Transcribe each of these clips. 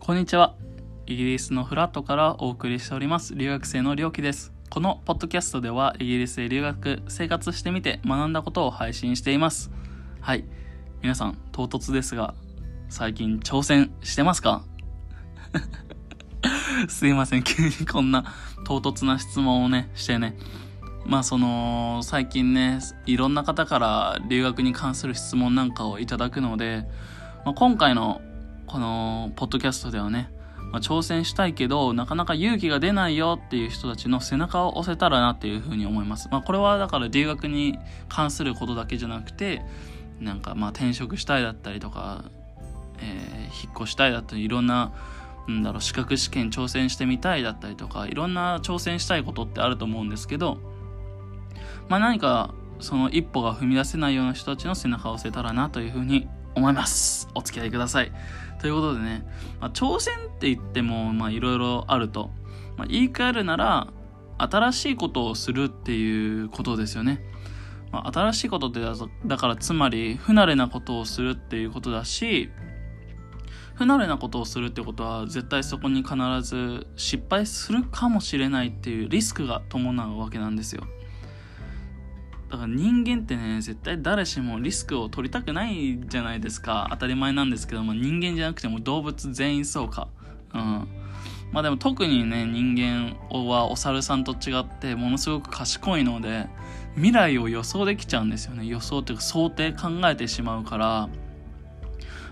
こんにちは。イギリスのフラットからお送りしております留学生のりょうきです。このポッドキャストではイギリスで留学生活してみて学んだことを配信しています。はい。皆さん、唐突ですが、最近挑戦してますか？すいません、急にこんな唐突な質問をね、してね。まあその、最近ね、いろんな方から留学に関する質問なんかをいただくので、まあ、今回のこのポッドキャストではね、まあ、挑戦したいけど、なかなか勇気が出ないよっていう人たちの背中を押せたらなっていうふうに思います。まあ、これはだから留学に関することだけじゃなくて、なんかまあ転職したいだったりとか、えー、引っ越したいだったり、いろんな、んだろう、資格試験挑戦してみたいだったりとか、いろんな挑戦したいことってあると思うんですけど、まあ何かその一歩が踏み出せないような人たちの背中を押せたらなというふうに思います。お付き合いください。ということでね、まあ、挑戦って言っても、まあいろいろあると。まあ、言い換えるなら、新しいことをするっていうことですよね。まあ、新しいことってだからつまり不慣れなことをするっていうことだし、不慣れなことをするってことは絶対そこに必ず失敗するかもしれないっていうリスクが伴うわけなんですよ。だから人間ってね、絶対誰しもリスクを取りたくないじゃないですか。当たり前なんですけども、人間じゃなくても動物全員そうか。うん。まあでも特にね、人間はお猿さんと違ってものすごく賢いので、未来を予想できちゃうんですよね。予想っていうか想定考えてしまうから、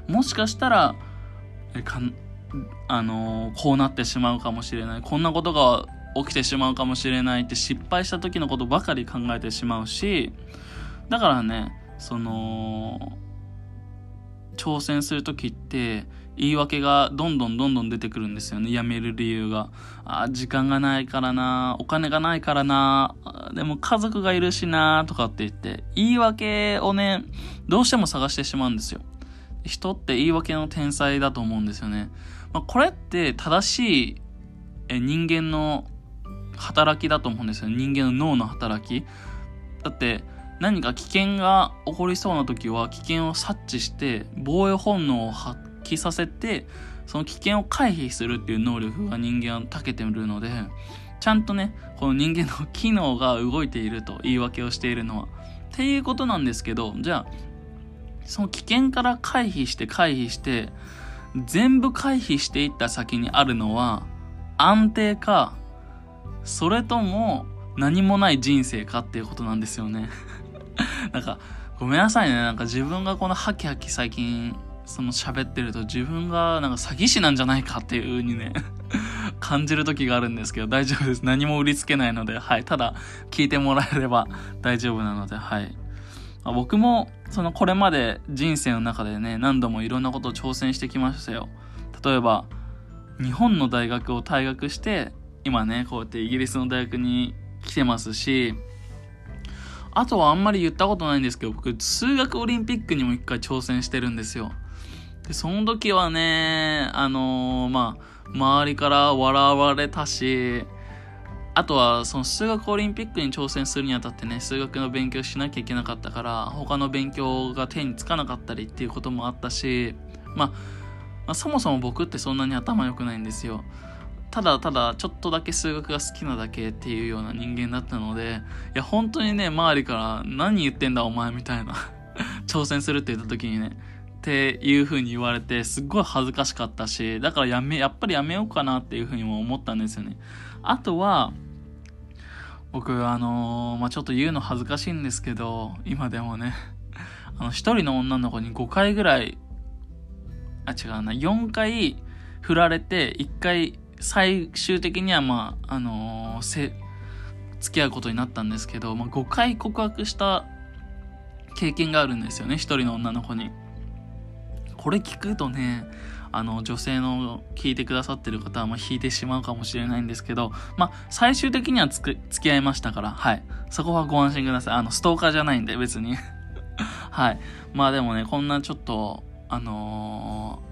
もしかしたら、えかあの、こうなってしまうかもしれない。こんなことが起きてしまうかもしれないって失敗した時のことばかり考えてしまうしだからねその挑戦する時って言い訳がどんどんどんどん出てくるんですよね。やめる理由が。あ時間がないからなお金がないからなでも家族がいるしなとかって言って言い訳をねどうしても探してしまうんですよ。人って言い訳の天才だと思うんですよね、まあ、これって正しい人間の働きだと思うんですよ。人間の脳の働き。だって何か危険が起こりそうな時は危険を察知して防衛本能を発揮させてその危険を回避するっていう能力が人間は長けてるのでちゃんとねこの人間の機能が動いていると言い訳をしているのは。っていうことなんですけどじゃあその危険から回避して回避して全部回避していった先にあるのは安定かそれとも何もない人生かっていうことなんですよね。なんかごめんなさいね。なんか自分がこのハキハキ最近その喋ってると自分がなんか詐欺師なんじゃないかっていう風にね 感じる時があるんですけど大丈夫です。何も売りつけないので。はい。ただ聞いてもらえれば大丈夫なので。はい。僕もそのこれまで人生の中でね何度もいろんなことを挑戦してきましたよ。例えば日本の大学を退学して今ね、こうやってイギリスの大学に来てますし、あとはあんまり言ったことないんですけど、僕、数学オリンピックにも一回挑戦してるんですよ。で、その時はね、あのー、まあ、周りから笑われたし、あとは、その数学オリンピックに挑戦するにあたってね、数学の勉強しなきゃいけなかったから、他の勉強が手につかなかったりっていうこともあったし、まあ、まあ、そもそも僕ってそんなに頭良くないんですよ。ただただちょっとだけ数学が好きなだけっていうような人間だったので、いや本当にね、周りから何言ってんだお前みたいな 挑戦するって言った時にね、っていう風に言われて、すっごい恥ずかしかったし、だからやめ、やっぱりやめようかなっていう風にも思ったんですよね。あとは、僕、あのー、まあ、ちょっと言うの恥ずかしいんですけど、今でもね、あの、一人の女の子に5回ぐらい、あ、違うな、4回振られて、1回最終的にはまあ、あのー、せ、付き合うことになったんですけど、まあ、5回告白した経験があるんですよね、一人の女の子に。これ聞くとね、あの、女性の聞いてくださってる方は、ま、引いてしまうかもしれないんですけど、まあ、最終的にはつ、付き合いましたから、はい。そこはご安心ください。あの、ストーカーじゃないんで、別に。はい。まあでもね、こんなちょっと、あのー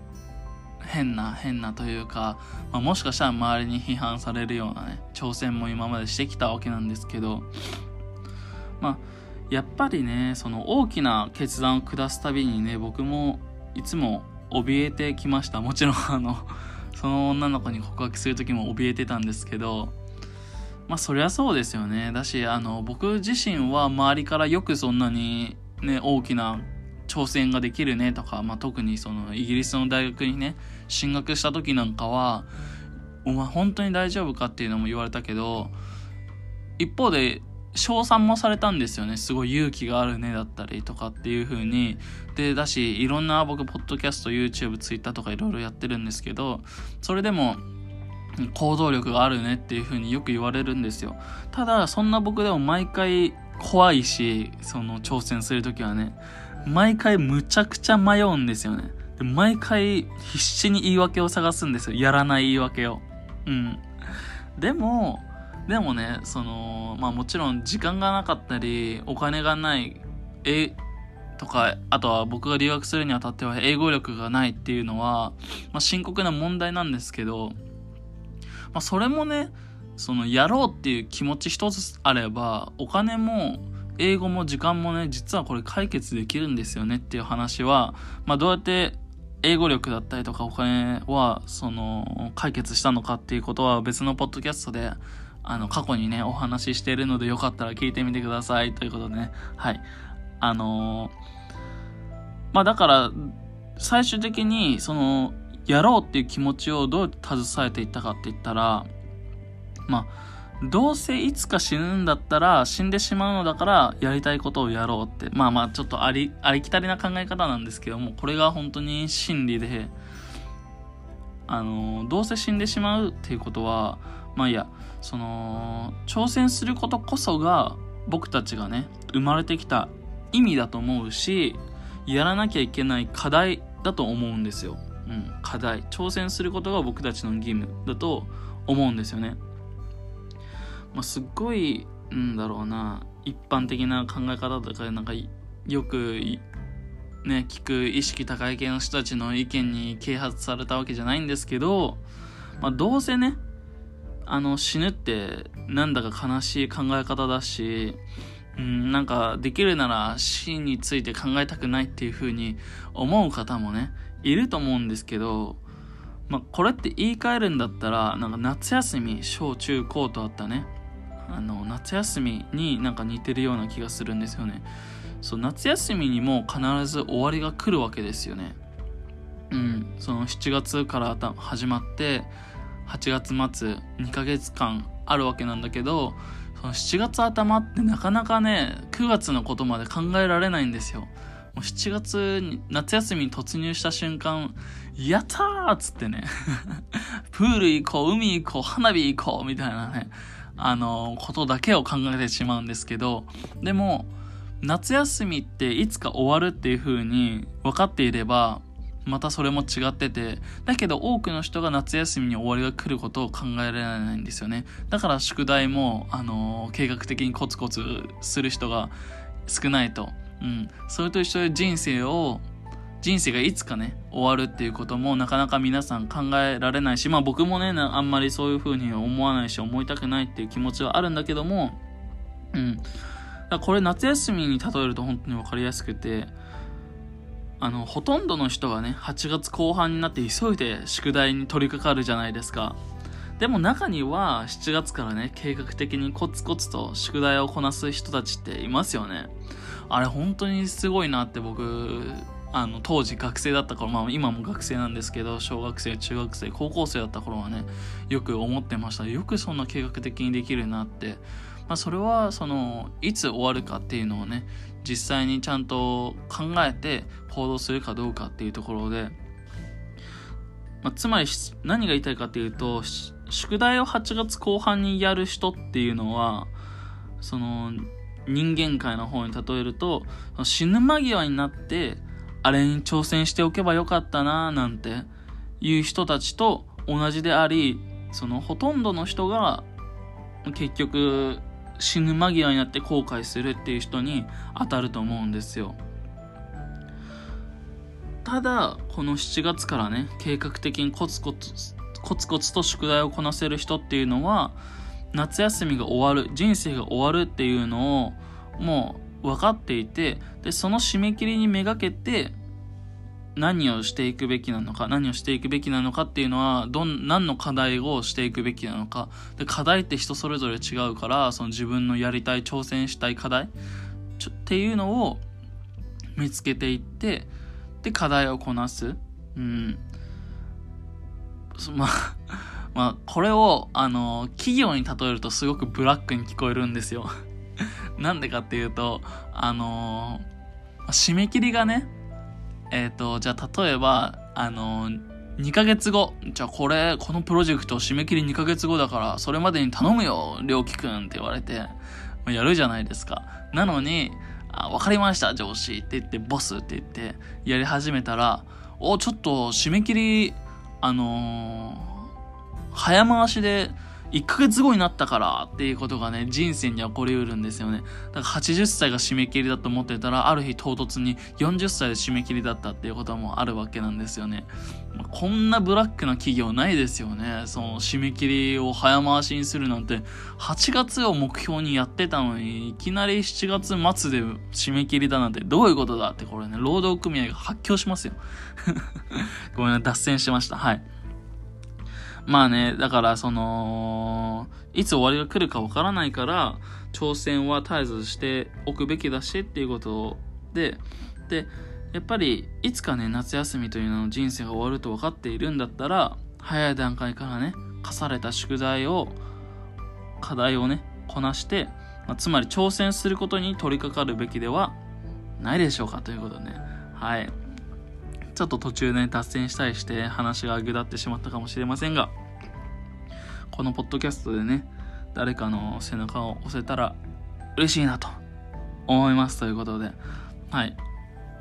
変な変なというか、まあ、もしかしたら周りに批判されるようなね挑戦も今までしてきたわけなんですけどまあやっぱりねその大きな決断を下すたびにね僕もいつも怯えてきました。もちろんあのその女の子に告白する時も怯えてたんですけどまあそりゃそうですよね。だしあの僕自身は周りからよくそんなにね大きな挑戦ができるねとか、まあ、特にそのイギリスの大学にね進学した時なんかはお前本当に大丈夫かっていうのも言われたけど一方で称賛もされたんですよね。すごい勇気があるねだったりとかっていう風に。でだしいろんな僕ポッドキャスト YouTube Twitter とかいろいろやってるんですけどそれでも行動力があるねっていう風によく言われるんですよ。ただそんな僕でも毎回怖いしその挑戦する時はね。毎回むちゃくちゃ迷うんですよね。で毎回必死に言い訳を探すんですよ。やらない言い訳を。うん。でもでもねそのまあもちろん時間がなかったりお金がないえとかあとは僕が留学するにあたっては英語力がないっていうのは、まあ、深刻な問題なんですけど、まあ、それもねそのやろうっていう気持ち一つあればお金も英語も時間もね実はこれ解決できるんですよねっていう話は、まあ、どうやって英語力だったりとかお金はその解決したのかっていうことは別のポッドキャストであの、過去にね、お話ししているのでよかったら聞いてみてください。ということでね。はい。あのー、まあだから、最終的に、その、やろうっていう気持ちをどう携えていったかって言ったら、まあ、どうせいつか死ぬんだったら死んでしまうのだからやりたいことをやろうって。まあまあちょっとあり、ありきたりな考え方なんですけども、これが本当に真理で、あの、どうせ死んでしまうっていうことは、まあいいや、その、挑戦することこそが僕たちがね、生まれてきた意味だと思うし、やらなきゃいけない課題だと思うんですよ。うん、課題。挑戦することが僕たちの義務だと思うんですよね。まあ、すっごい、んだろうな、一般的な考え方とか、なんか、よく、ね、聞く意識高い系の人たちの意見に啓発されたわけじゃないんですけど、まあ、どうせね、あの死ぬってなんだか悲しい考え方だし、うん、なんかできるなら死について考えたくないっていう風に思う方もね、いると思うんですけど、まあ、これって言い換えるんだったら、なんか夏休み、小中高とあったね、あの、夏休みになんか似てるような気がするんですよね。そう、夏休みにも必ず終わりが来るわけですよね。うん、その7月から始まって、8月末2ヶ月間あるわけなんだけどその7月頭ってなかなかね9月のことまで考えられないんですよもう7月に夏休みに突入した瞬間やったーっつってね プール行こう海行こう花火行こうみたいなねあのことだけを考えてしまうんですけどでも夏休みっていつか終わるっていう風に分かっていればまたそれも違ってて、だけど多くの人が夏休みに終わりが来ることを考えられないんですよね。だから宿題も、あのー、計画的にコツコツする人が少ないと。うん。それと一緒で人生を、人生がいつかね、終わるっていうこともなかなか皆さん考えられないし、まあ僕もね、あんまりそういう風に思わないし、思いたくないっていう気持ちはあるんだけども、うん。これ夏休みに例えると本当に分かりやすくて、あの、ほとんどの人がね、8月後半になって急いで宿題に取り掛かるじゃないですか。でも中には7月からね、計画的にコツコツと宿題をこなす人たちっていますよね。あれ本当にすごいなって僕、あの、当時学生だった頃、まあ今も学生なんですけど、小学生、中学生、高校生だった頃はね、よく思ってました。よくそんな計画的にできるなって。まあそれは、その、いつ終わるかっていうのをね、実際にちゃんと考えて行動するかどうかっていうところで、まあ、つまり何が言いたいかっていうと宿題を8月後半にやる人っていうのはその人間界の方に例えると死ぬ間際になってあれに挑戦しておけばよかったななんていう人たちと同じでありそのほとんどの人が結局死ぬ間際になって後悔するっていう人に当たると思うんですよ。ただこの7月からね計画的にコツコツコツコツと宿題をこなせる人っていうのは夏休みが終わる人生が終わるっていうのをもう分かっていてでその締め切りにめがけて何をしていくべきなのか、何をしていくべきなのかっていうのは、どん、何の課題をしていくべきなのか。で、課題って人それぞれ違うから、その自分のやりたい、挑戦したい課題ちょっていうのを見つけていって、で、課題をこなす。うん。まあ、まあ、これを、あの、企業に例えるとすごくブラックに聞こえるんですよ。なんでかっていうと、あの締め切りがね、えっ、ー、と、じゃあ例えば、あの2ヶ月後、じゃあこれ、このプロジェクト締め切り2ヶ月後だから、それまでに頼むよ、りょうきくんって言われて、やるじゃないですか。なのに、あ、わかりました、上司って言って、ボスって言って、やり始めたら、お、ちょっと締め切り、あのー、早回しで1ヶ月後になったからっていうことがね、人生に起こりうるんですよね。だから80歳が締め切りだと思ってたら、ある日唐突に40歳で締め切りだったっていうこともあるわけなんですよね。まこんなブラックな企業ないですよね。その締め切りを早回しにするなんて、8月を目標にやってたのに、いきなり7月末で締め切りだなんてどういうことだってこれね、労働組合が発狂しますよ。ごめんな脱線しました。はい。まあね、だからその、いつ終わりが来るかわからないから、挑戦は絶えずしておくべきだしっていうことで、で、やっぱりいつかね、夏休みというのの人生が終わると分かっているんだったら、早い段階からね、課された宿題を、課題をね、こなして、まあ、つまり挑戦することに取り掛かるべきではないでしょうかということね。はい。ちょっと途中ね、脱線したりして話がぐだってしまったかもしれませんが、このポッドキャストでね、誰かの背中を押せたら嬉しいなと思いますということで、はい。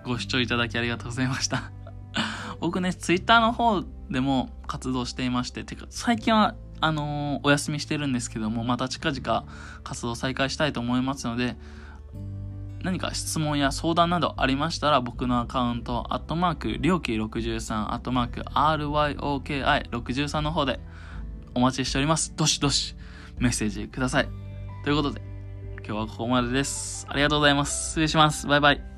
ご視聴いただきありがとうございました 僕ね、ツイッターの方でも活動していまして、てか、最近は、あのー、お休みしてるんですけども、また近々活動再開したいと思いますので、何か質問や相談などありましたら、僕のアカウント、アットマーク、りょうき63、アットマーク、RYOKI63 の方でお待ちしております。どしどしメッセージください。ということで、今日はここまでです。ありがとうございます。失礼します。バイバイ。